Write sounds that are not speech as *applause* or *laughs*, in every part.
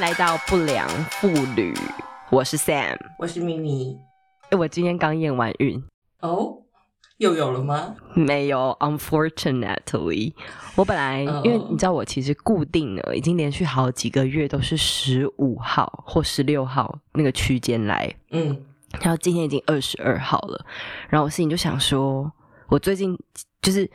来到不良妇女，我是 Sam。我是咪咪。哎，我今天刚验完孕，哦，又有了吗？没有，unfortunately，我本来哦因为你知道我其实固定了，已经连续好几个月都是十五号或十六号那个区间来，嗯。然后今天已经二十二号了，然后我心里就想说，我最近就是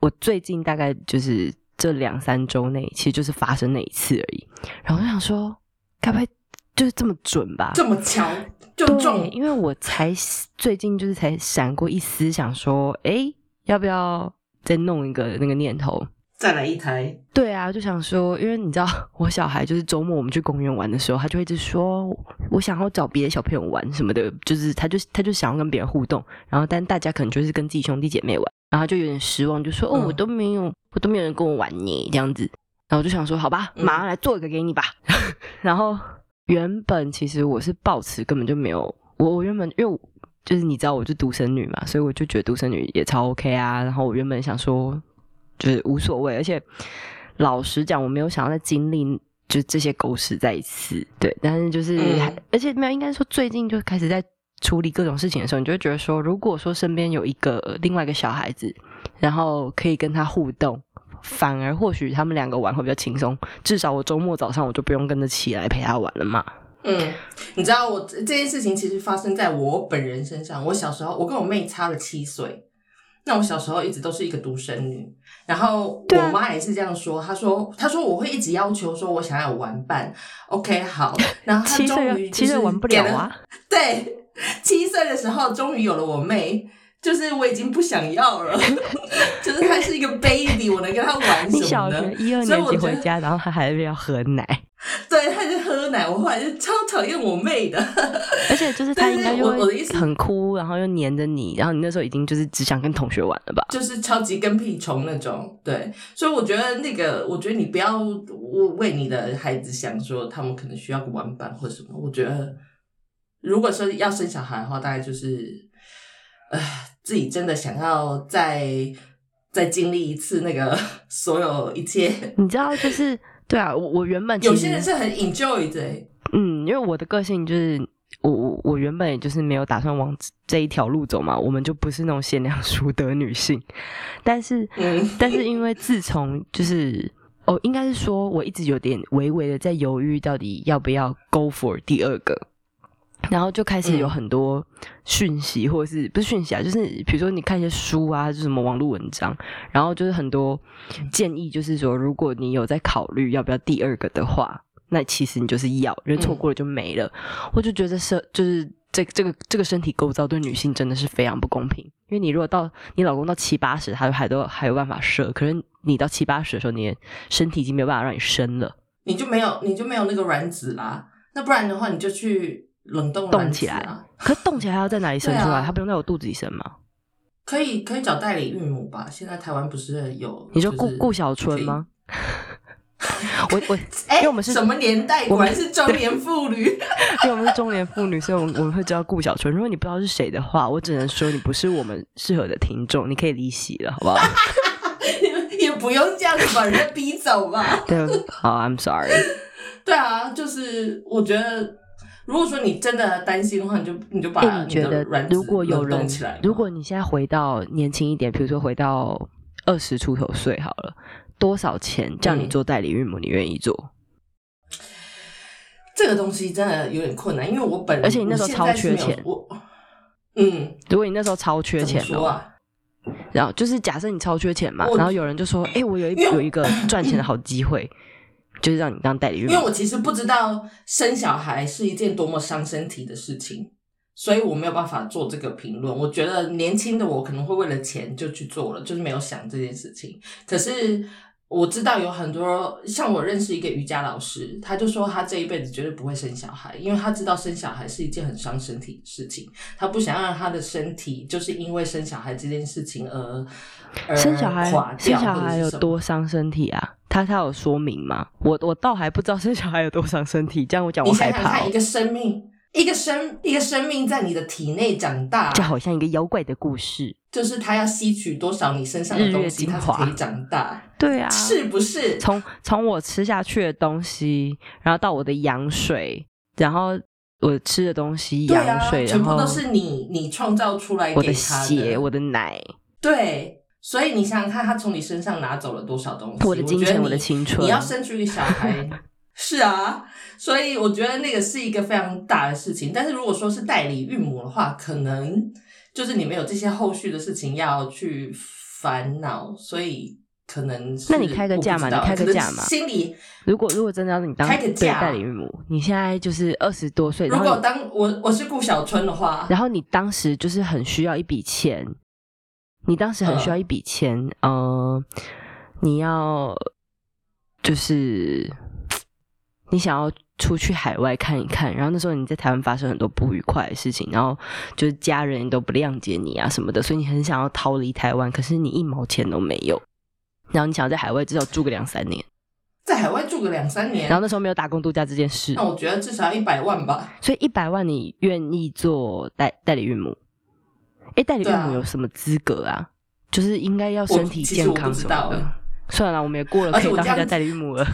我最近大概就是这两三周内，其实就是发生那一次而已。然后我想说，该不会就是这么准吧？这么巧就对，中，因为我才最近就是才闪过一丝想说，诶，要不要再弄一个那个念头？再来一台。对啊，就想说，因为你知道，*laughs* 我小孩就是周末我们去公园玩的时候，他就会一直说，我想要找别的小朋友玩什么的，就是他就他就想要跟别人互动，然后但大家可能就是跟自己兄弟姐妹玩，然后他就有点失望，就说，哦，嗯我都没有，我都没有人跟我玩呢，这样子，然后我就想说，好吧，嗯马上来做一个给你吧。*laughs* 然后原本其实我是抱持根本就没有，我我原本因为我就是你知道我是独生女嘛，所以我就觉得独生女也超 OK 啊。然后我原本想说就是无所谓，而且老实讲，我没有想要再经历就这些狗屎再一次。对，但是就是、嗯而且没有，应该说最近就开始在处理各种事情的时候，你就会觉得说，如果说身边有一个另外一个小孩子，然后可以跟他互动。反而或许他们两个玩会比较轻松，至少我周末早上我就不用跟着起来陪他玩了嘛。嗯，你知道我这这件事情其实发生在我本人身上。我小时候，我跟我妹差了七岁。那我小时候一直都是一个独生女，然后我妈也是这样说。她说：“她说我会一直要求说我想要有玩伴。”OK，好。*laughs* 然后她七岁终于就是七岁玩不给了啊，对，七岁的时候终于有了我妹，就是我已经不想要了，*laughs* 就是他是一个 baby，我能跟他玩什么呢小学？一二年级回家，然后他还是要喝奶，对，他就喝奶，我后来就超讨厌我妹的。*laughs* 而且就是他应该就会意思很哭，然后又黏着你，然后你那时候已经就是只想跟同学玩了吧？就是超级跟屁虫那种，对，所以我觉得那个，我觉得你不要为你的孩子想说他们可能需要个玩伴或什么。我觉得，如果说要生小孩的话，大概就是，呃，自己真的想要再再经历一次那个 *laughs* 所有一切。你知道，就是对啊，我我原本有些人是很 enjoy 的欸，嗯，因为我的个性就是，我我我原本也就是没有打算往这一条路走嘛，我们就不是那种贤良淑德女性，但是，嗯 *laughs* 但是因为自从就是哦，应该是说我一直有点微微的在犹豫，到底要不要 go for 第二个。然后就开始有嗯很多讯息，或者是不是讯息啊，就是比如说你看一些书啊，就是什么网络文章，然后就是很多建议，就是说如果你有在考虑要不要第二个的话，那其实你就是要，因为错过了就没了。我就觉得是就是这这个这个身体构造对女性真的是非常不公平，因为你如果到你老公到七八十，他还都还有办法射，可是你到七八十的时候，你的身体已经没有办法让你生了，你就没有你就没有那个卵子啦。那不然的话，你就去冷冻卵动起来。*laughs* 可是动起来还要在哪里生出来？它不用在我肚子里生吗？可以可以找代理孕母吧？现在台湾不是有？你说就是顾顾小春吗？*laughs* 我我 *laughs* 哎、因为我们是什么年代？我们是中年妇女。因为我们是中年妇女，所以我们我们会知道顾小春。如果你不知道是谁的话，我只能说你不是我们适合的听众，你可以离席了，好不好？也不用这样子把人家逼走吧？对，好，I'm sorry。对啊，就是我觉得，如果说你真的担心的话，你就你就把哎，你你觉得如果有人起来，如果你现在回到年轻一点，比如说回到二十出头岁好了，多少钱叫你嗯做代理孕母，你愿意做？这个东西真的有点困难，因为我本而且你那时候超缺钱。我嗯，如果你那时候超缺钱的话啊？然后就是假设你超缺钱嘛，然后有人就说，哎，我有一有一个赚钱的好机会，就是让你当代理孕。因为我其实不知道生小孩是一件多么伤身体的事情，所以我没有办法做这个评论。我觉得年轻的我可能会为了钱就去做了，就是没有想这件事情。可是我知道有很多，像我认识一个瑜伽老师，他就说他这一辈子绝对不会生小孩，因为他知道生小孩是一件很伤身体的事情，他不想让他的身体就是因为生小孩这件事情而而生小孩垮掉生小孩有多伤身体啊？他他有说明吗？我我倒还不知道 *laughs* 生小孩有多伤身体，这样我讲我害怕、哦你想想看，一。个生命，一个生一个生命在你的体内长大，就好像一个妖怪的故事。就是他要吸取多少你身上的东西，他才可以长大。对啊，是不是？从从我吃下去的东西，然后到我的羊水，然后我吃的东西，羊水，全部都是你你创造出来。我的血，我的奶。对，所以你想想看，他从你身上拿走了多少东西？我的金钱，我的青春。你要生出一个小孩，*laughs* 是啊。所以我觉得那个是一个非常大的事情。但是如果说是代理孕母的话，可能。就是你们有这些后续的事情要去烦恼，所以可能那你开个价嘛？你开个价嘛？心里如果如果真的要你当开个价代理孕母，你现在就是二十多岁，如果当我我是顾小春的话，然后你当时就是很需要一笔钱，你当时很需要一笔钱，呃，你要就是你想要。出去海外看一看，然后那时候你在台湾发生很多不愉快的事情，然后就是家人都不谅解你啊什么的，所以你很想要逃离台湾，可是你一毛钱都没有，然后你想要在海外至少住个两三年，在海外住个两三年，然后那时候没有打工度假这件事，那我觉得至少一百万吧，所以一百万你愿意做代代理孕母？哎，代理孕母有什么资格啊？就是应该要身体健康什么的。算了，我们也过了可以当家代理孕母了。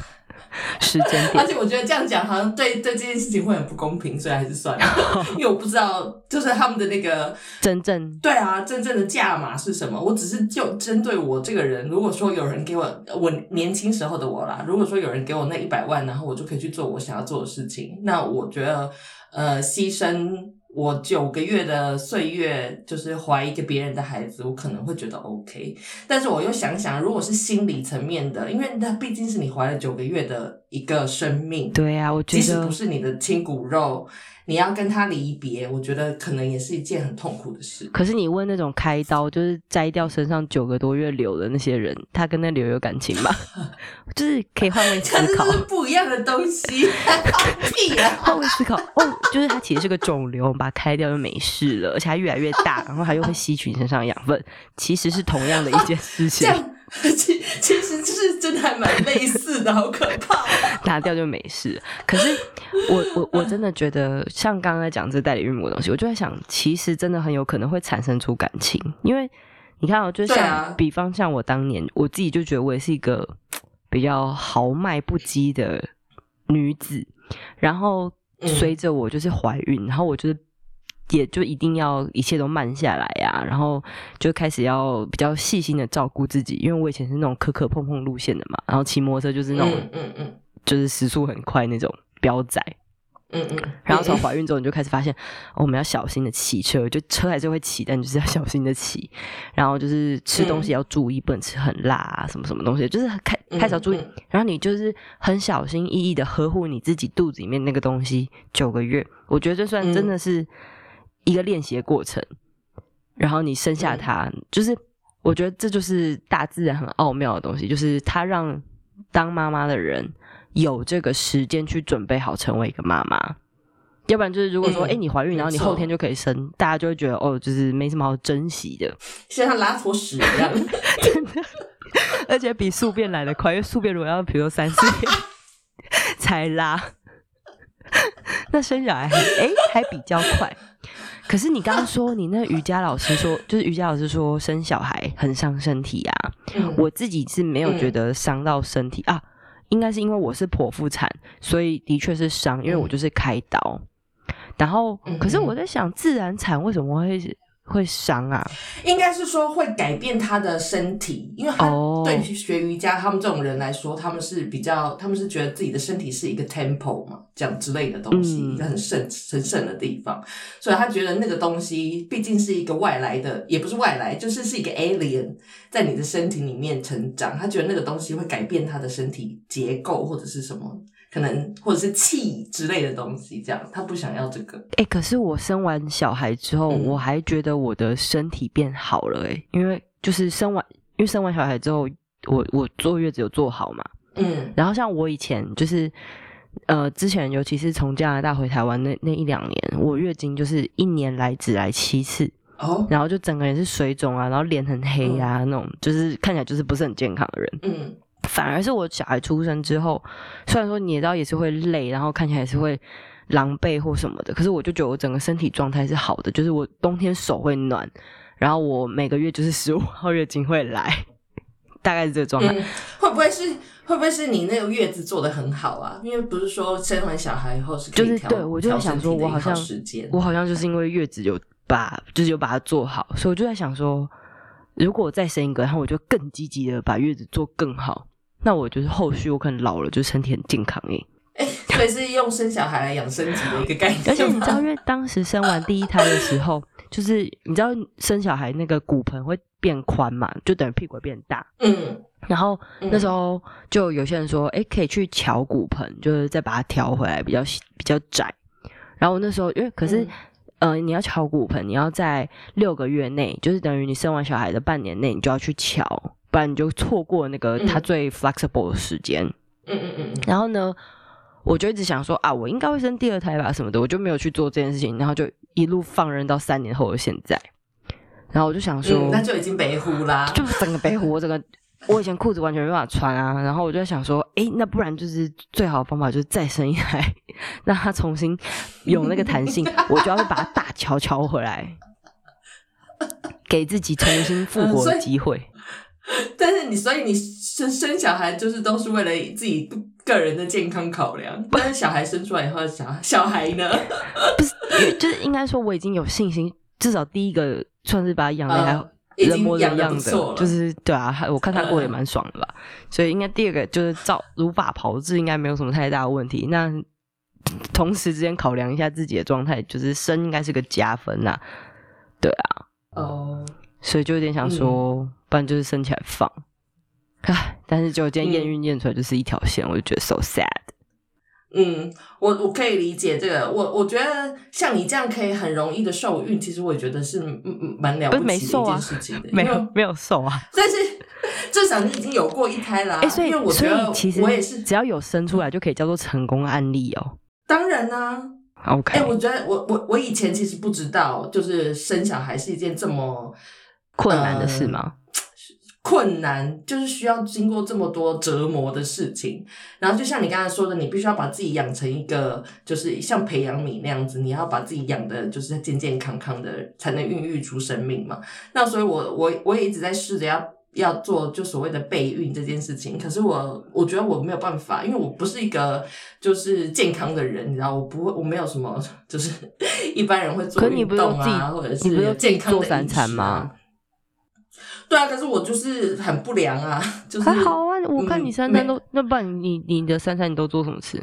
时间点，*laughs* 而且我觉得这样讲好像对对这件事情会很不公平，所以还是算了。*laughs* 因为我不知道，就是他们的那个真正对啊，真正的价码是什么？我只是就针对我这个人，如果说有人给我我年轻时候的我啦，如果说有人给我那一百万，然后我就可以去做我想要做的事情，那我觉得呃，牺牲。我九个月的岁月，就是怀一个别人的孩子，我可能会觉得 OK。但是我又想想，如果是心理层面的，因为那毕竟是你怀了九个月的一个生命，对啊，我觉得即使不是你的亲骨肉。你要跟他离别，我觉得可能也是一件很痛苦的事。可是你问那种开刀就是摘掉身上九个多月瘤的那些人，他跟那瘤有感情吗？*laughs* 就是可以换位思考，不一样的东西。*laughs* 屁啊！换位思考哦，就是它其实是个肿瘤，把它开掉就没事了，而且还越来越大，然后它又会吸取你身上的养分，其实是同样的一件事情。*laughs* 其其实就是真的还蛮类似的，好可怕。*laughs* 拿掉就没事。可是我我我真的觉得，像刚刚在讲这代理孕母的东西，我就在想，其实真的很有可能会产生出感情。因为你看，哦就像比方像我当年，我自己就觉得我也是一个比较豪迈不羁的女子。然后随着我就是怀孕，然后我就是。也就一定要一切都慢下来呀，然后就开始要比较细心的照顾自己，因为我以前是那种磕磕碰碰路线的嘛，然后骑摩托车就是那种，嗯嗯，就是时速很快那种飙仔，嗯嗯，然后从怀孕之后你就开始发现，我们要小心的骑车，就车还是会骑，但就是要小心的骑，然后就是吃东西要注意，不能吃很辣啊，什么什么东西，就是开开始要注意，然后你就是很小心翼翼的呵护你自己肚子里面那个东西九个月，我觉得这算真的是。一个练习的过程，然后你生下他，就是我觉得这就是大自然很奥妙的东西，就是它让当妈妈的人有这个时间去准备好成为一个妈妈。要不然就是如果说，哎，你怀孕，然后你后天就可以生，大家就会觉得哦，就是没什么好珍惜的，像拉坨屎一样，*laughs* 真的，而且比宿便来的快，因为宿便如果要比如三四天 *laughs* 才拉，那生小孩哎还比较快。可是你刚刚说，你那瑜伽老师说，*laughs* 就是瑜伽老师说生小孩很伤身体啊。我自己是没有觉得伤到身体啊，应该是因为我是剖腹产，所以的确是伤，因为我就是开刀。然后，可是我在想，自然产为什么会？会伤啊，应该是说会改变他的身体，因为他对学瑜伽他们这种人来说，他们是比较，他们是觉得自己的身体是一个 temple 嘛，这样之类的东西，一个很圣神圣的地方，所以他觉得那个东西毕竟是一个外来的，也不是外来，就是是一个 alien 在你的身体里面成长，他觉得那个东西会改变他的身体结构或者是什么。可能或者是气之类的东西，这样他不想要这个。哎，可是我生完小孩之后，我还觉得我的身体变好了哎，因为就是生完，因为生完小孩之后，我我坐月子有坐好嘛，嗯，然后像我以前就是呃，之前尤其是从加拿大回台湾那那一两年，我月经就是一年来只来七次哦，然后就整个人是水肿啊，然后脸很黑啊，那种就是看起来就是不是很健康的人，嗯。反而是我小孩出生之后，虽然说你也知道也是会累，然后看起来也是会狼狈或什么的，可是我就觉得我整个身体状态是好的，就是我冬天手会暖，然后我每个月就是十五号月经会来，大概是这个状态。嗯，会不会是会不会是你那个月子做的很好啊？因为不是说生完小孩以后是可以调就是对我就在调想说我好像时间，我好像就是因为月子有把，就是有把它做好，所以我就在想说，如果我再生一个，然后我就更积极的把月子做更好，那我就是后续我可能老了，就身体很健康诶。哎，所以是用生小孩来养身体的一个概念。而且你知道，因为当时生完第一胎的时候，就是你知道生小孩那个骨盆会变宽嘛，就等于屁股会变大。嗯，然后嗯那时候就有些人说，哎、可以去调骨盆，就是再把它调回来，比较细比较窄。然后我那时候因为可是、嗯呃，你要调骨盆，你要在六个月内，就是等于你生完小孩的半年内，你就要去调，不然你就错过那个嗯它最 flexible 的时间。嗯嗯嗯嗯，然后呢，我就一直想说啊，我应该会生第二胎吧什么的，我就没有去做这件事情，然后就一路放任到三年后的现在。然后我就想说，嗯，那就已经北呼啦。就整个北湖，我整个我以前裤子完全没办法穿啊，然后我就在想说，哎，那不然就是最好的方法就是再生一胎，让它重新有那个弹性，我就要去把它大敲敲回来，给自己重新复活的机会。*laughs* 但是你，所以你生生小孩就是都是为了自己个人的健康考量。但是小孩生出来以后，小小孩呢？*laughs* 不是，就是应该说我已经有信心，至少第一个算是把他养的还呃 *laughs* 已人经养的模人样的，就是对啊，我看他过得也嗯蛮爽的吧。所以应该第二个就是照如法炮制，应该没有什么太大的问题。那同时之间考量一下自己的状态，就是生应该是个加分呐、对啊，哦。所以就有点想说，不然就是生起来放。唉，但是就今天验孕验出来就是一条线，我就觉得 so sad。嗯，我我可以理解这个，我我觉得像你这样可以很容易的受孕，其实我也觉得是蛮了不起的一件事情的，没有没有受啊，*laughs* 但是至少你已经有过一胎啦、哎、所以我所觉得其实我也是，只要有生出来就可以叫做成功案例哦。当然啦、OK，、哎、我觉得我我我以前其实不知道，就是生小孩是一件这么困难的事吗？困难，就是需要经过这么多折磨的事情。然后就像你刚才说的，你必须要把自己养成一个，就是像培养皿那样子，你要把自己养的就是健健康康的，才能孕育出生命嘛。那所以我我我也一直在试着要。要做就所谓的备孕这件事情，可是我我觉得我没有办法，因为我不是一个就是健康的人，你知道，我不会，我没有什么就是 *laughs* 一般人会做你运动啊，或者是健康的饮食餐吗啊。对啊，可是我就是很不良啊，*laughs* 就是还好啊，我看嗯你三餐都，那不然你你的三餐你都做什么吃？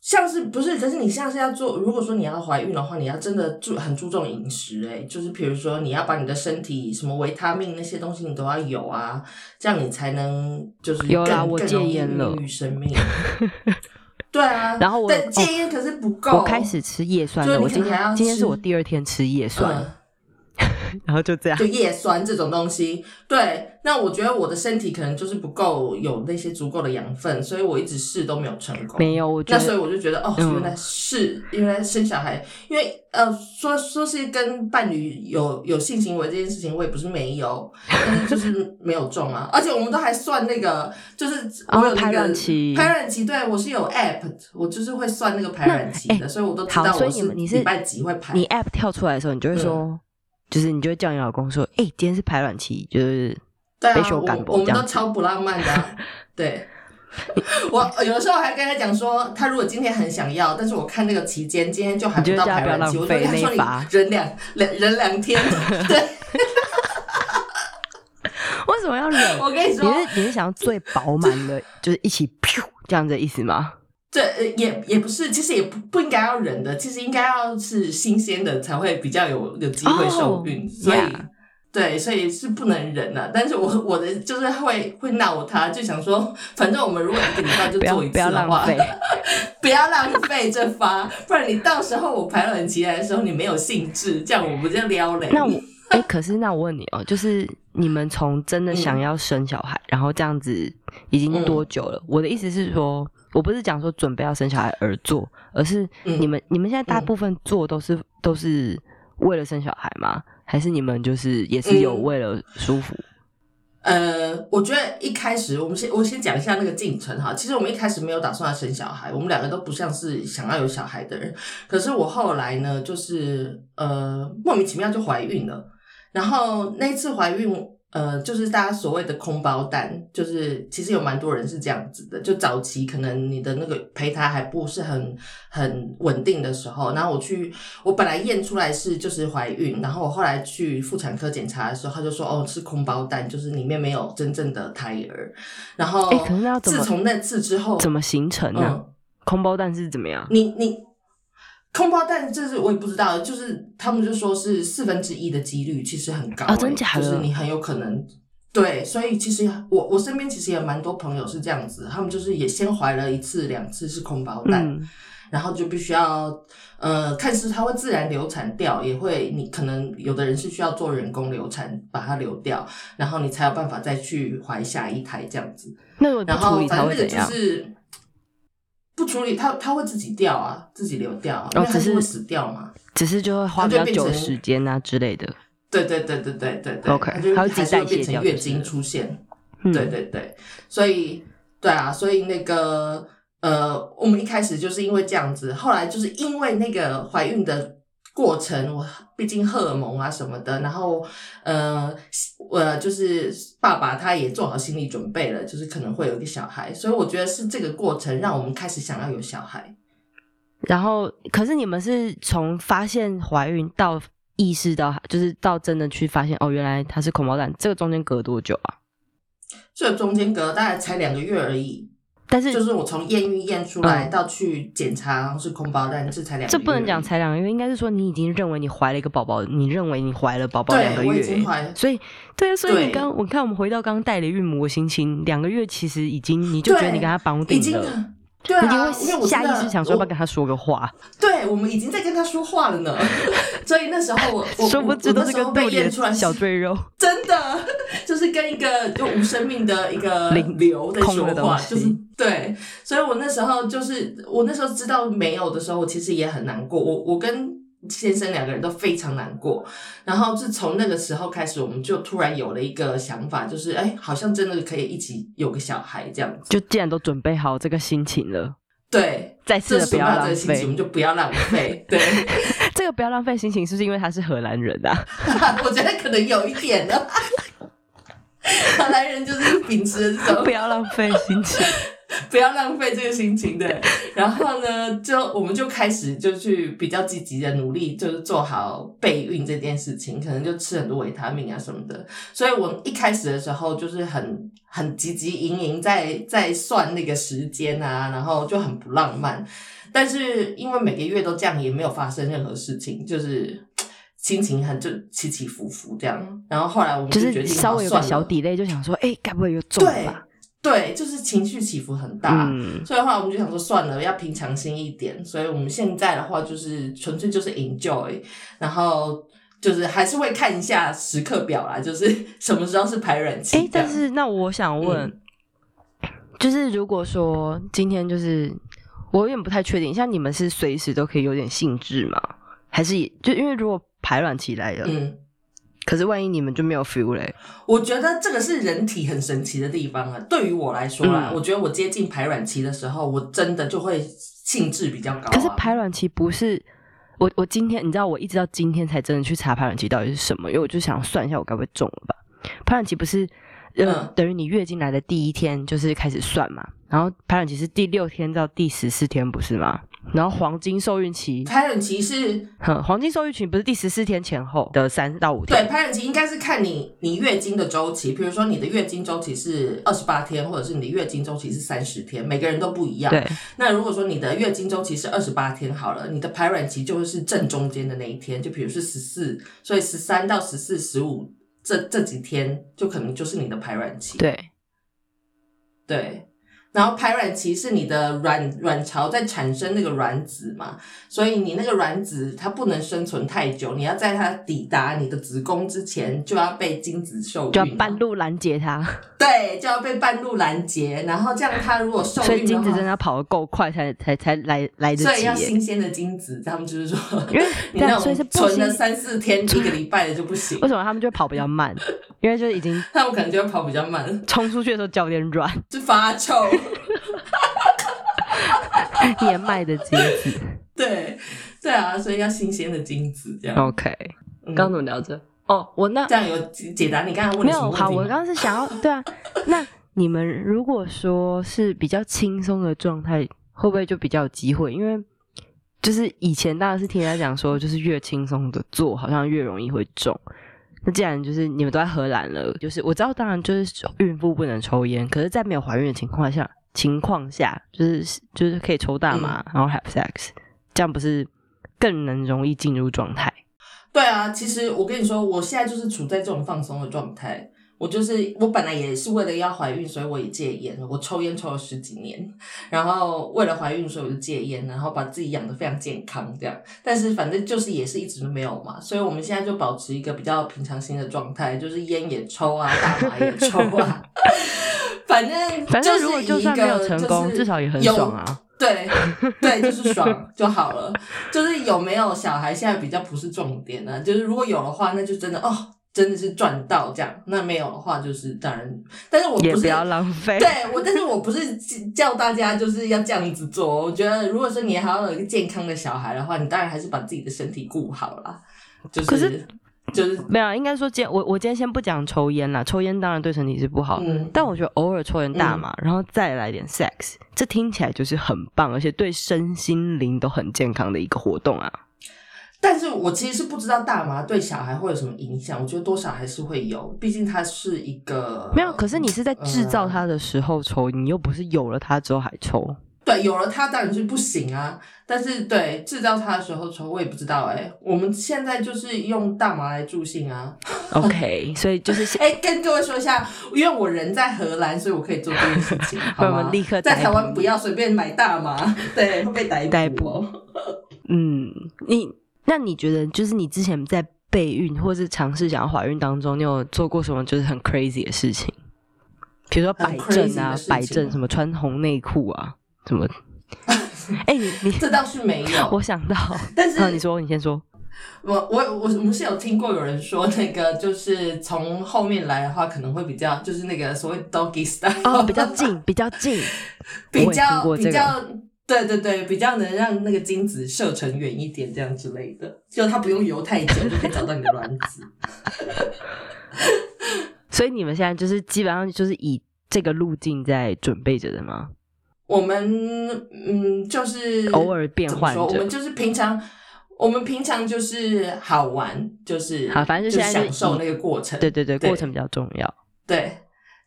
像是不是？可是你像是要做，如果说你要怀孕的话，你要真的注很注重饮食、欸，就是比如说你要把你的身体什么维他命那些东西你都要有啊，这样你才能就是有啦我戒烟了孕育生命。*laughs* 对啊，然后我戒烟可是不够，我开始吃叶酸就是了，我今天今天是我第二天吃叶酸，嗯然后就这样。就叶酸这种东西，对，那我觉得我的身体可能就是不够有那些足够的养分，所以我一直试都没有成功。没有，我觉那所以我就觉得，哦，嗯原来是原来生小孩，因为呃，说说是跟伴侣有有性行为这件事情，我也不是没有，但是就是 *laughs* 没有中啊。而且我们都还算那个，就是我有那个、哦排卵期排卵期，对我是有 app，我就是会算那个排卵期的，所以我都知道我是礼拜几会排。你 app 跳出来的时候，你就会说，就是你就会叫你老公说，哎，今天是排卵期，就是对啊，被修我我们都超不浪漫的啊、*laughs* 对。我有的时候还跟他讲说，他如果今天很想要，但是我看那个期间，今天就还不到排卵期，我就跟他说你忍两忍忍两天，对，*laughs* 为什么要忍？*laughs* 我跟你说，你是你是想要最饱满的，就是一起噗这样子的意思吗？这呃也也不是，其实也不不应该要忍的，其实应该要是新鲜的才会比较有有机会受孕哦所以。对，所以是不能忍的、但是我我的就是会会闹他，就想说，反正我们如果一个礼拜就做一不要次的话，浪费。不要浪费这发，不然你到时候我排卵期来的时候你没有兴致，这样我不就撩嘞？那我哎、可是那我问你哦，就是你们从真的想要生小孩，然后这样子已经多久了？我的意思是说，我不是讲说准备要生小孩而做，而是嗯你们、你们现在大部分做都是、都是为了生小孩吗？还是你们就是也是有嗯为了舒服？呃，我觉得一开始我们先我先讲一下那个进程哈。其实我们一开始没有打算要生小孩，我们两个都不像是想要有小孩的人。可是我后来呢，就是呃莫名其妙就怀孕了。然后那次怀孕，呃，就是大家所谓的空包蛋，就是其实有蛮多人是这样子的。就早期可能你的那个胚胎还不是很很稳定的时候，然后我去，我本来验出来是就是怀孕，然后我后来去妇产科检查的时候，他就说哦是空包蛋，就是里面没有真正的胎儿。然后？自从那次之后，怎么形成呢？空包蛋是怎么样？你你。空包蛋，这是我也不知道，就是他们就说是四分之一的几率，其实很高，真假的，就是你很有可能对，所以其实我我身边其实也蛮多朋友是这样子，他们就是也先怀了一次两次是空包蛋，然后就必须要呃看似它会自然流产掉，也会你可能有的人是需要做人工流产把它流掉，然后你才有办法再去怀下一胎这样子。那然后反正那个就是。不处理它，它会自己掉啊，自己流掉，因为它是会死掉嘛。只是就会花比较久时间啊之类的。对对对对对对对。OK，它会自己代变成月经出现。对对对，所以对啊，所以那个呃，我们一开始就是因为这样子，后来就是因为那个怀孕的。过程，我毕竟荷尔蒙啊什么的，然后呃，我就是爸爸他也做好心理准备了，就是可能会有一个小孩，所以我觉得是这个过程让我们开始想要有小孩。然后，可是你们是从发现怀孕到意识到，就是到真的去发现哦，原来他是恐毛蛋，这个中间隔多久啊？这中间隔大概才两个月而已。但是就是我从验孕验出来到去检查然后是空包蛋，这才两这不能讲才两个月，应该是说你已经认为你怀了一个宝宝，你认为你怀了宝宝两个月，所以对啊，所以你刚我看我们回到刚刚代理孕母的心情，两个月其实已经你就觉得你跟他绑定了。对啊，因为我下意识想说要不要跟他说个话。对，我们已经在跟他说话了呢。*laughs* 所以那时候我我说不知道这个被验出来小赘肉，真的 *laughs* 就是跟一个就无生命的一个流在说话，就是对。所以我那时候就是我那时候知道没有的时候，我其实也很难过。我我跟。先生两个人都非常难过，然后自从那个时候开始，我们就突然有了一个想法，就是哎，好像真的可以一起有个小孩这样子。就既然都准备好这个心情了，对，再次的不要浪费，我们就不要浪费。*laughs* 对，这个不要浪费心情，是不是因为他是荷兰人啊？*laughs* 我觉得可能有一点呢。*laughs* 荷兰人就是秉持这种不要浪费心情。*laughs* 不要浪费这个心情，对。然后呢，就我们就开始就去比较积极的努力，就是做好备孕这件事情，可能就吃很多维他命啊什么的。所以我一开始的时候就是很很积极营营，在在算那个时间啊，然后就很不浪漫。但是因为每个月都这样，也没有发生任何事情，就是心情很就起起伏伏这样。然后后来我们就决定稍微有个小底类，就想说，哎，该不会有中吧？对，就是情绪起伏很大，所以的话我们就想说算了，要平常心一点。所以我们现在的话就是纯粹就是 enjoy，然后就是还是会看一下时刻表啦，就是 *laughs* 什么时候是排卵期。哎，但是那我想问，就是如果说今天就是我有点不太确定，像你们是随时都可以有点兴致吗？还是就因为如果排卵期来了，嗯。可是万一你们就没有 feel 嘞？我觉得这个是人体很神奇的地方啊。对于我来说啦，我觉得我接近排卵期的时候，我真的就会兴致比较高。可是排卵期不是我，我今天你知道，我一直到今天才真的去查排卵期到底是什么，因为我就想算一下我该不会中了吧。排卵期不是呃等于你月经来的第一天就是开始算嘛，然后排卵期是第六天到第十四天，不是吗？然后黄金受孕期，排卵期是，哼黄金受孕期不是第十四天前后的三到五天。对，排卵期应该是看你你月经的周期，比如说你的月经周期是二十八天，或者是你的月经周期是三十天，每个人都不一样。对。那如果说你的月经周期是二十八天好了，你的排卵期就会是正中间的那一天，就比如是十四，所以十三到十四、十五这这几天就可能就是你的排卵期。对。对。然后排卵期是你的卵卵巢在产生那个卵子嘛，所以你那个卵子它不能生存太久，你要在它抵达你的子宫之前就要被精子受孕，就要半路拦截它。对，就要被半路拦截，然后这样它如果受孕所以精子真的要跑得够快才才才来来得及。所以要新鲜的精子，他们就是说，因为 *laughs* 你那种存了三四天、一个礼拜的就不行。为什么他们就跑比较慢？*laughs* 因为就已经他们可能就会跑比较慢，冲出去的时候脚有点软，就发臭。*laughs* 年迈的精子。对对啊，所以要新鲜的精子这样。OK，嗯刚刚怎么聊着？哦，我那这样有解解答你刚刚问没有好，我刚刚是想要对啊，*laughs* 那你们如果说是比较轻松的状态，会不会就比较有机会？因为就是以前当然是听人家讲说，就是越轻松的做，好像越容易会中。那既然就是你们都在荷兰了，就是我知道，当然就是孕妇不能抽烟，可是，在没有怀孕的情况下，情况下就是就是可以抽大麻，然后 have sex，这样不是更能容易进入状态？对啊，其实我跟你说，我现在就是处在这种放松的状态。我就是我本来也是为了要怀孕，所以我也戒烟。我抽烟抽了十几年，然后为了怀孕，所以我就戒烟，然后把自己养得非常健康这样。但是反正就是也是一直都没有嘛，所以我们现在就保持一个比较平常心的状态，就是烟也抽啊，大麻也抽啊。反正反正如果就是一就算没有个成功，就是至少也很爽啊。对对，就是爽就好了。就是有没有小孩，现在比较不是重点啊、就是如果有的话，那就真的哦，真的是赚到这样。那没有的话，就是当然，但是我不是也不要浪费。对我，但是我不是叫大家就是要这样子做。我觉得，如果说你还要有一个健康的小孩的话，你当然还是把自己的身体顾好啦。就是可是就是没有啊，应该说今天我我今天先不讲抽烟啦，抽烟当然对身体是不好，嗯但我觉得偶尔抽点大麻，然后再来点 sex，这听起来就是很棒，而且对身心灵都很健康的一个活动啊。但是我其实是不知道大麻对小孩会有什么影响，我觉得多少还是会有，毕竟它是一个没有，可是你是在制造呃它的时候抽，你又不是有了它之后还抽。对，有了它当然是不行啊。但是对制造它的时候抽，我也不知道哎、我们现在就是用大麻来助兴啊。OK，所以就是哎、跟各位说一下，因为我人在荷兰，所以我可以做这件事情，*laughs* 好吗？我们立刻在台湾不要随便买大麻，*laughs* 对，会被逮捕、哦。逮捕 *laughs* 嗯，你那你觉得就是你之前在备孕或是尝试想要怀孕当中，你有做过什么就是很 crazy 的事情？比如说很摆正啊摆正什么穿红内裤啊，什么？*laughs* 哎、你你这倒是没有，*laughs* 我想到，*laughs* 但是啊，你说，你先说。我我我我们是有听过有人说，那个就是从后面来的话，可能会比较就是那个所谓 doggy style，哦，比较近，比较近，比较比较，对对对，比较能让那个精子射程远一点，这样之类的，就它不用游太久就可以找到你的卵子。所以你们现在就是基本上就是以这个路径在准备着的吗？我们嗯，就是偶尔变换说我们就是平常。我们平常就是好玩，就是好反正就就现在享受那个过程。对对对，过程比较重要。对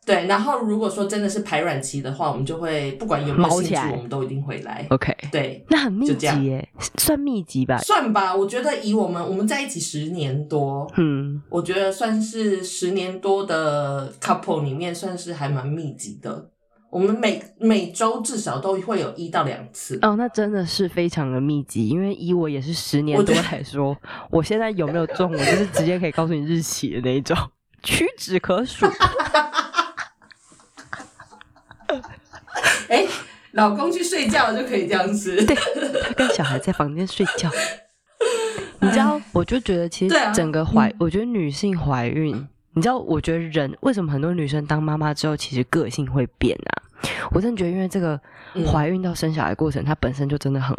对，然后如果说真的是排卵期的话，我们就会不管有没有兴趣我们都一定会来。OK，对，那很密集耶，算密集吧？算吧，我觉得以我们我们在一起十年多，嗯，我觉得算是十年多的 couple 里面，算是还蛮密集的。我们每每周至少都会有一到两次。哦，那真的是非常的密集，因为以我也是十年多来说，我现在有没有中，我就是直接可以告诉你日期的那一种，*laughs* 屈指可数。*laughs* 哎、老公去睡觉了就可以这样子。对，他跟小孩在房间睡觉。*laughs* 你知道，我就觉得其实整个怀，嗯我觉得女性怀孕，你知道，我觉得人为什么很多女生当妈妈之后，其实个性会变啊？我真的觉得，因为这个嗯怀孕到生小孩过程，它本身就真的很，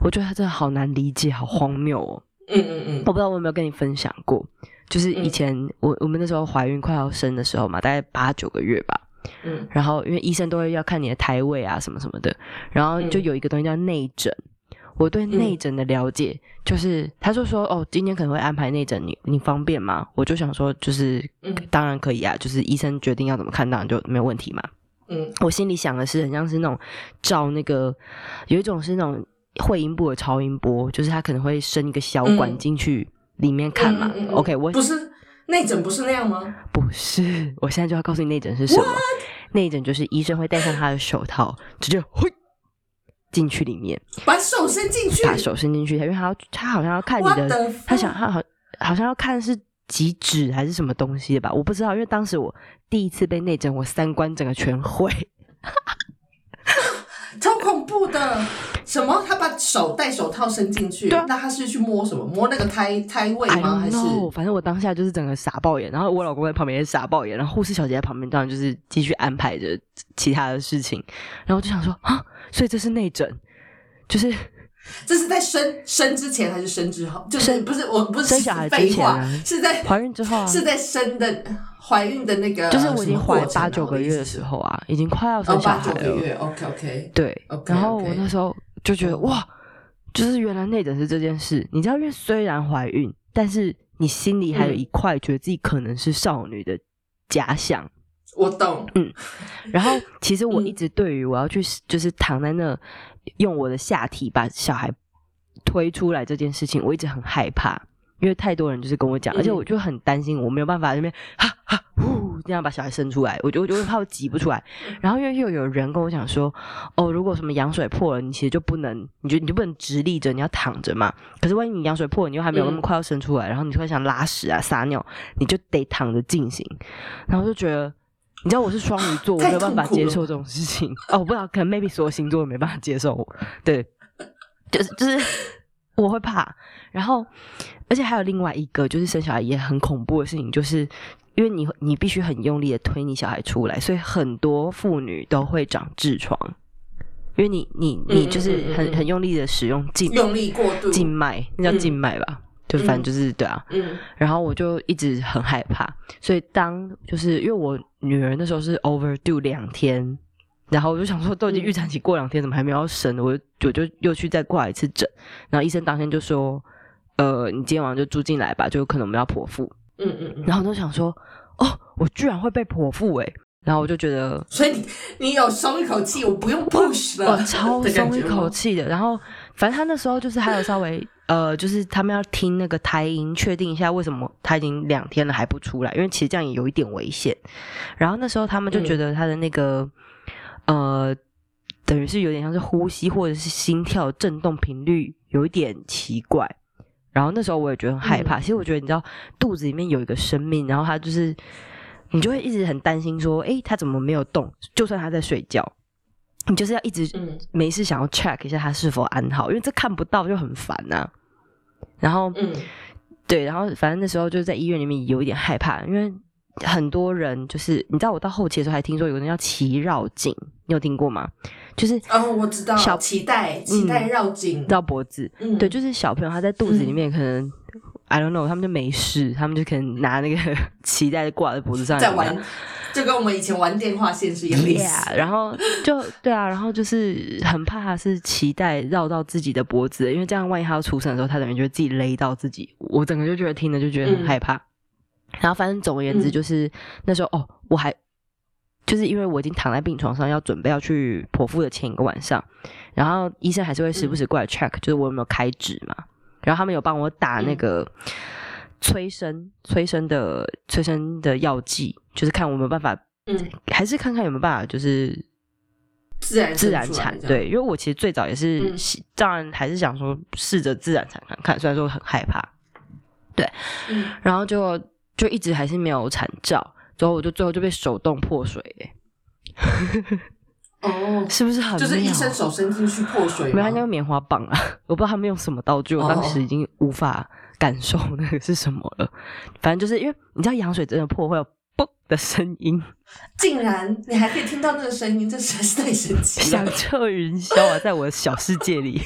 我觉得它真的好难理解，好荒谬哦。嗯嗯嗯我不知道我有没有跟你分享过，就是以前我我们那时候怀孕快要生的时候嘛，大概八九个月吧。嗯然后因为医生都会要看你的胎位啊什么什么的，然后就嗯有一个东西叫内诊。我对内诊的了解就是，他就说哦，今天可能会安排内诊，你你方便吗？我就想说，就是嗯当然可以啊，就是医生决定要怎么看，当然就没有问题嘛。嗯我心里想的是，很像是那种照那个有一种是那种会阴部的超音波，就是他可能会伸一个小管嗯进去里面看嘛。OK，我不是内诊不是那样吗？不是，我现在就要告诉你内诊是什么。内诊就是医生会戴上他的手套，直接挥进去里面，把手伸进去，把手伸进去，因为他要他好像要看你的他想他好好像要看是几指还是什么东西的吧，我不知道，因为当时我第一次被内诊，我三观整个全毁。超恐怖的。什么？他把手戴手套伸进去，那他是去摸什么？摸那个胎胎位吗？还是反正我当下就是整个傻爆眼，然后我老公在旁边也傻爆眼，然后护士小姐在旁边当然就是继续安排着其他的事情，然后我就想说啊，所以这是内诊，就是这是在生生之前还是生之后？就是不是我不是生小孩之废话，前啊是在怀孕之后啊，是在生的怀孕的那个，就是我已经怀八九个月的时，候啊，已经快要哦，生小八孩了，九个月，OK OK，对然后我那时候就觉得嗯哇，就是原来内诊是这件事，你知道，因为虽然怀孕，但是你心里还有嗯一块觉得自己可能是少女的假想。我懂，嗯然后其实我嗯一直对于我要去就是躺在那用我的下体把小孩推出来这件事情，我一直很害怕。因为太多人就是跟我讲，而且嗯我就很担心，我没有办法那边哈哈呼这样把小孩生出来，我就我就会怕我挤不出来。然后因为又有人跟我讲说，哦，如果什么羊水破了，你其实就不能，你就你就不能直立着，你要躺着嘛。可是万一你羊水破了，你又还没有那么嗯快要生出来，然后你突然想拉屎啊、撒尿，你就得躺着进行。然后就觉得，你知道我是双鱼座，我没有办法接受这种事情。哦，我不知道，可能 maybe 所有星座都没办法接受我。对，*laughs* 就是就是 *laughs* 我会怕。然后，而且还有另外一个，就是生小孩也很恐怖的事情，就是因为你你必须很用力的推你小孩出来，所以很多妇女都会长痔疮，因为你你你嗯就是很嗯嗯嗯。很用力的使用静用力过度，静脉，那叫静脉吧。就反正就是对啊，嗯。然后我就一直很害怕，所以当就是因为我女儿那时候是 overdue 两天，然后我就想说都已经预产期过两天，怎么还没有要生？我就我就又去再挂一次诊，然后医生当天就说，呃，你今天晚上就住进来吧，就有可能我们要剖腹。嗯嗯嗯，然后我就想说，哦，我居然会被剖腹诶、然后我就觉得 *laughs* 所以你你有松一口气，我不用 push 了，我超松一口气的。然后反正他那时候就是还有稍微呃，就是他们要听那个胎音，确定一下为什么他已经两天了还不出来，因为其实这样也有一点危险。然后那时候他们就觉得他的那个、呃，等于是有点像是呼吸或者是心跳震动频率有一点奇怪。然后那时候我也觉得很害怕。其实我觉得你知道肚子里面有一个生命，然后他就是你就会一直很担心说，诶，他怎么没有动？就算他在睡觉。你就是要一直嗯没事想要 check 一下他是否安好，因为这看不到就很烦呐、然后，嗯对，然后反正那时候就在医院里面有一点害怕，因为很多人就是你知道，我到后期的时候还听说有人叫脐绕颈，你有听过吗？就是哦，我知道，小脐带脐带绕颈，绕脖子，嗯对，就是小朋友他在肚子里面可能、I don't know，他们就没事，他们就可能拿那个 *laughs* 脐带挂在脖子上，在玩，就跟我们以前玩电话线是一样的意思。Yeah，然后就对啊，然后就是很怕他是脐带绕到自己的脖子，因为这样万一他要出生的时候，他等于就会自己勒到自己。我整个就觉得听了就觉得很害怕。然后反正总而言之，嗯。就是、那时候哦，我还就是因为我已经躺在病床上，要准备要去剖腹的前一个晚上，然后医生还是会时不时过来 check，、就是我有没有开指嘛。然后他们有帮我打那个催生、催生的催生的药剂，就是看我有没有办法嗯，还是看看有没有办法，就是自然自然产。对，因为我其实最早也是嗯，当然还是想说试着自然产看看，虽然说很害怕，嗯。然后就就一直还是没有产照，之后我就最后就被手动破水、欸哦，*laughs* 是不是很就是医妙生手伸进去破水没有，他吗应该用棉花棒啊，我不知道他们用什么道具，我当时已经无法感受那个是什么了。反正就是因为你知道羊水真的破会有嘣的声音，竟然你还可以听到那个声音，这实在是太神奇响了。彻云霄啊，在我的小世界里。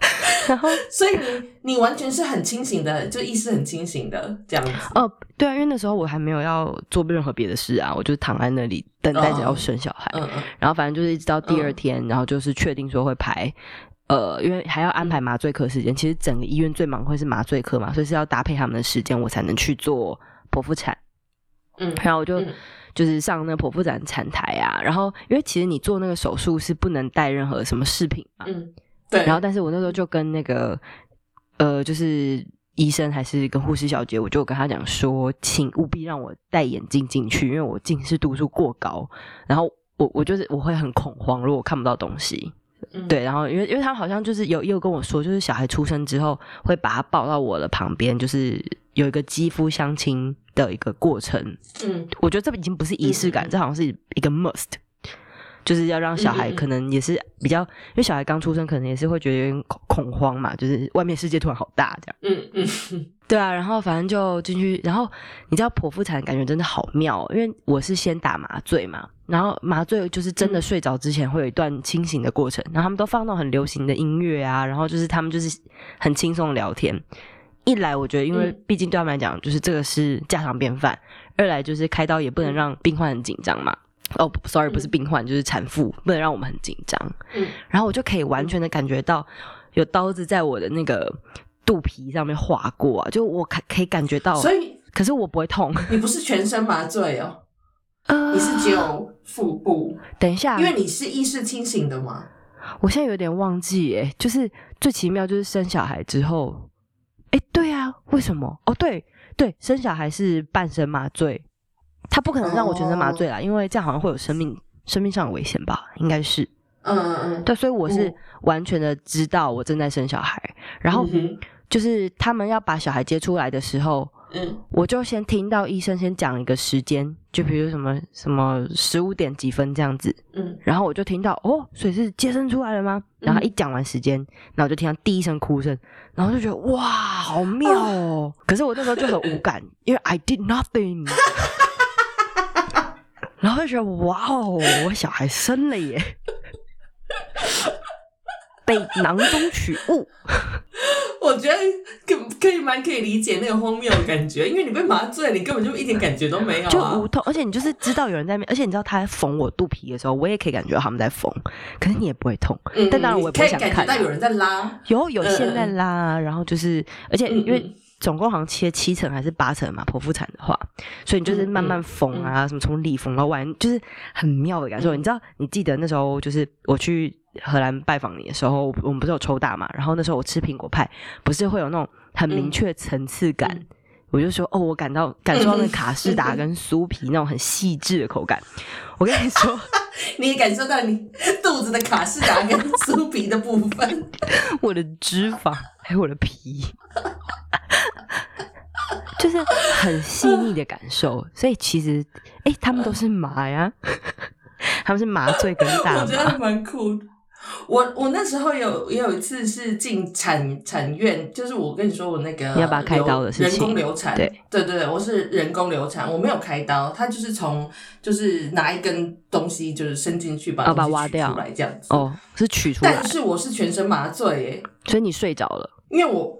*laughs* 然后 *laughs* 所以你你完全是很清醒的，就意识很清醒的这样子。哦，对啊，因为那时候我还没有要做任何别的事啊，我就躺在那里等待着要生小孩。嗯嗯然后反正就是一直到第二嗯天，然后就是确定说会排，呃，因为还要安排麻醉科时间。其实整个医院最忙会是麻醉科嘛，所以是要搭配他们的时间，我才能去做剖腹产。嗯然后我就、嗯就是上那个剖腹产产台啊，然后因为其实你做那个手术是不能带任何什么饰品嘛，嗯，对。然后，但是我那时候就跟那个呃，就是医生还是跟护士小姐，我就跟他讲说，请务必让我戴眼镜进去，因为我近视度数过高，然后我我就是我会很恐慌，如果我看不到东西。嗯对，然后因为因为他好像就是有也有跟我说，就是小孩出生之后会把他抱到我的旁边，就是有一个肌肤相亲的一个过程。嗯我觉得这已经不是仪式感，这好像是一个 must。就是要让小孩可能也是比较，因为小孩刚出生，可能也是会觉得有点恐恐慌嘛，就是外面世界突然好大这样。嗯嗯 *laughs* 对啊，然后反正就进去，然后你知道剖腹产感觉真的好妙哦，因为我是先打麻醉嘛，然后麻醉就是真的嗯睡着之前会有一段清醒的过程，然后他们都放那种很流行的音乐啊，然后就是他们就是很轻松聊天。一来我觉得，因为嗯毕竟对他们来讲，就是这个是家常便饭；二来就是开刀也不能嗯让病患很紧张嘛。哦不，sorry，不是嗯病患，就是产妇，不能让我们很紧张。嗯然后我就可以完全的感觉到有刀子在我的那个肚皮上面划过啊，就我可可以感觉到，所以可是我不会痛。你不是全身麻醉哦，*laughs* 呃你是只有腹部，等一下，因为你是意识清醒的嘛。我现在有点忘记哎，就是最奇妙就是生小孩之后，哎，对啊，为什么？哦，对对，生小孩是半身麻醉，他不可能让我全身麻醉啦，因为这样好像会有生命生命上的危险吧？应该是嗯嗯嗯。对，所以我是嗯完全的知道我正在生小孩，然后嗯就是他们要把小孩接出来的时候，嗯我就先听到医生先讲一个时间，就比如什么什么十五点几分这样子，嗯，然后我就听到哦，所以是接生出来了吗？然后一讲完时间，然后我就听到第一声哭声，然后就觉得哇，好妙哦！可是我那时候就很无感，因为 I did nothing，*laughs* 然后就觉得哇哦，我小孩生了耶，*laughs* 被囊中取物。我觉得可可以蛮可以理解那个荒谬的感觉，因为你被麻醉，你根本就一点感觉都没有、啊，就无痛，而且你就是知道有人在面，而且你知道他在缝我肚皮的时候，我也可以感觉到他们在缝，可是你也不会痛。嗯，但当然我也不会你可以感想看到有人在拉，有有嗯线在拉啊，然后就是，而且嗯因为嗯总共好像切七层还是八层嘛，剖腹产的话，所以你就是慢慢缝啊，什么从里缝到外，就是很妙的感受。嗯你知道，你记得那时候就是我去荷兰拜访你的时候，我们不是有抽大嘛？然后那时候我吃苹果派，不是会有那种很明确层次感。嗯我就说哦，我感到感受到那 *laughs* 卡士达跟酥皮那种很细致的口感。我跟你说，你也感受到你肚子的卡士达跟酥皮的部分，我的脂肪还有我的皮，就是很细腻的感受。所以其实，哎、他们都是麻呀，*laughs* 他们是麻醉跟大我觉得麻。蛮酷的。我我那时候有也有一次是进产产院，就是我跟你说我那个你要开刀的事情人工流产，对对对对，我是人工流产，我没有开刀，他就是从就是拿一根东西就是伸进去把哦把它挖掉出来这样子。哦，是取出来但，是我是全身麻醉耶，所以你睡着了。因为我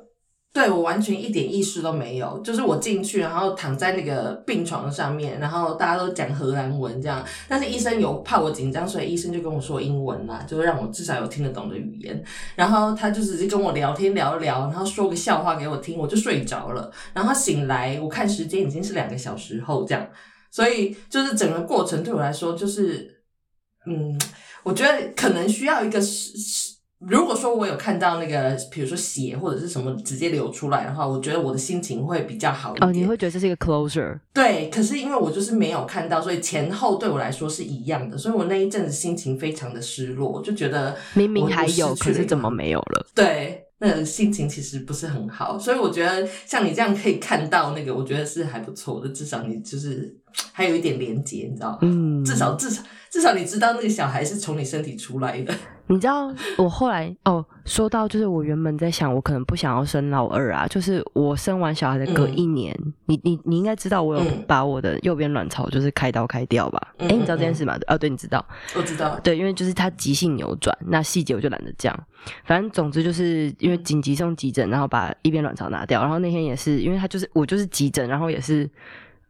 对我完全一点意识都没有，就是我进去，然后躺在那个病床上面，然后大家都讲荷兰文这样，但是医生有怕我紧张，所以医生就跟我说英文啦，就是让我至少有听得懂的语言。然后他就直接跟我聊天聊一聊，然后说个笑话给我听，我就睡着了。然后醒来，我看时间已经是两个小时后这样，所以就是整个过程对我来说就是，嗯，我觉得可能需要一个时时。如果说我有看到那个，比如说血或者是什么直接流出来的话，我觉得我的心情会比较好一点。哦，你会觉得这是一个 closure，对，可是因为我就是没有看到，所以前后对我来说是一样的，所以我那一阵子心情非常的失落，就觉得明明还有，可是怎么没有了？对，那个心情其实不是很好，所以我觉得像你这样可以看到那个，我觉得是还不错的，至少你就是还有一点连接，你知道吗？嗯，至少至少至少你知道那个小孩是从你身体出来的。你知道我后来哦，说到就是我原本在想，我可能不想要生老二啊，就是我生完小孩的隔嗯一年，你你你应该知道我有嗯把我的右边卵巢就是开刀开掉吧？哎、嗯你知道这件事吗？哦，对，你知道，我知道，对，因为就是它急性扭转，那细节我就懒得讲。反正总之就是因为紧急送急诊，然后把一边卵巢拿掉，然后那天也是因为他就是我就是急诊，然后也是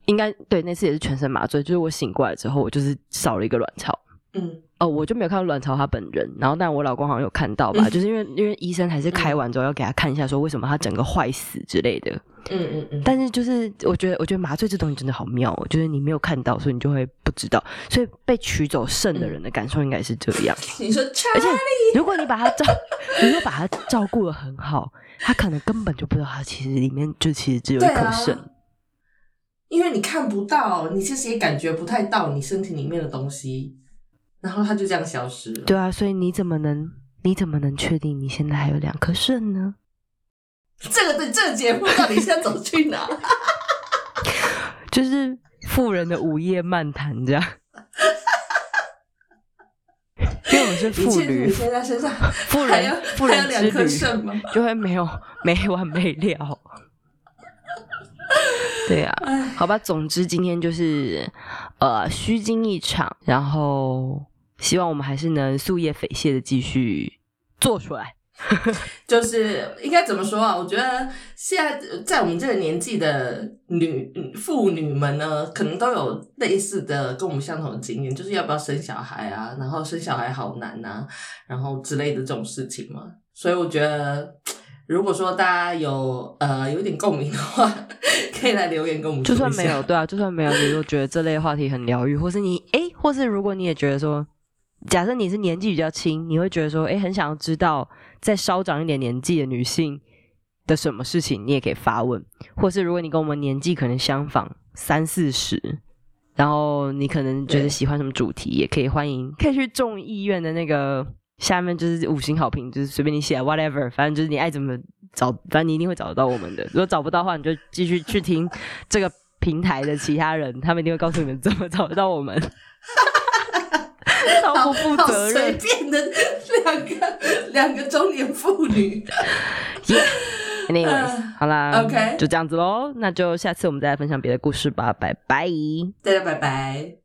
应该对那次也是全身麻醉，就是我醒过来之后，我就是少了一个卵巢。嗯哦，我就没有看到卵巢他本人，然后但我老公好像有看到吧，嗯就是因为因为医生还是开完之后要给他看一下，说为什么他整个坏死之类的。嗯嗯嗯，但是就是我觉得，我觉得麻醉这东西真的好妙哦，就是你没有看到，所以你就会不知道。所以被取走肾的人的感受应该是这样。你说而且如果你把他照，你如果把他照顾的很好，他可能根本就不知道他其实里面就其实只有一颗肾。因为你看不到，你其实也感觉不太到你身体里面的东西，然后它就这样消失了。对啊，所以你怎么能你怎么能确定你现在还有两颗肾呢？*laughs* 这个的这个节目到底是要走去哪？*laughs* 就是富人的午夜漫谈这样。因为我们是一妇女切女，生在身上妇还有人妇还有两颗人之旅肾吗？就会没有没完没了。对啊，哎，好吧，总之今天就是呃虚惊一场，然后希望我们还是能夙夜匪懈的继续做出来。*laughs* 就是应该怎么说啊？我觉得现在在我们这个年纪的女嗯妇女们呢，可能都有类似的跟我们相同的经验，就是要不要生小孩啊，然后生小孩好难啊，然后之类的这种事情嘛。所以我觉得，如果说大家有呃有一点共鸣的话，*laughs* 可以来留言跟我们。就算没有，对啊，就算没有，你如果觉得这类话题很疗愈，或是你诶，或是如果你也觉得说，假设你是年纪比较轻，你会觉得说，哎，很想要知道再稍长一点年纪的女性的什么事情，你也可以发问，或是如果你跟我们年纪可能相仿三四十。然后你可能觉得喜欢什么主题，也可以欢迎，可以去众议院的那个下面就是五星好评，就是随便你写啊 whatever，反正就是你爱怎么找，反正你一定会找得到我们的。如果找不到的话，你就继续去听这个平台的其他人，他们一定会告诉你们怎么找得到我们。超不负好责任。随便的两个两个中年妇女。*laughs* Anyways，呃好啦 OK 就这样子喽。那就下次我们再来分享别的故事吧，拜拜。大家拜拜。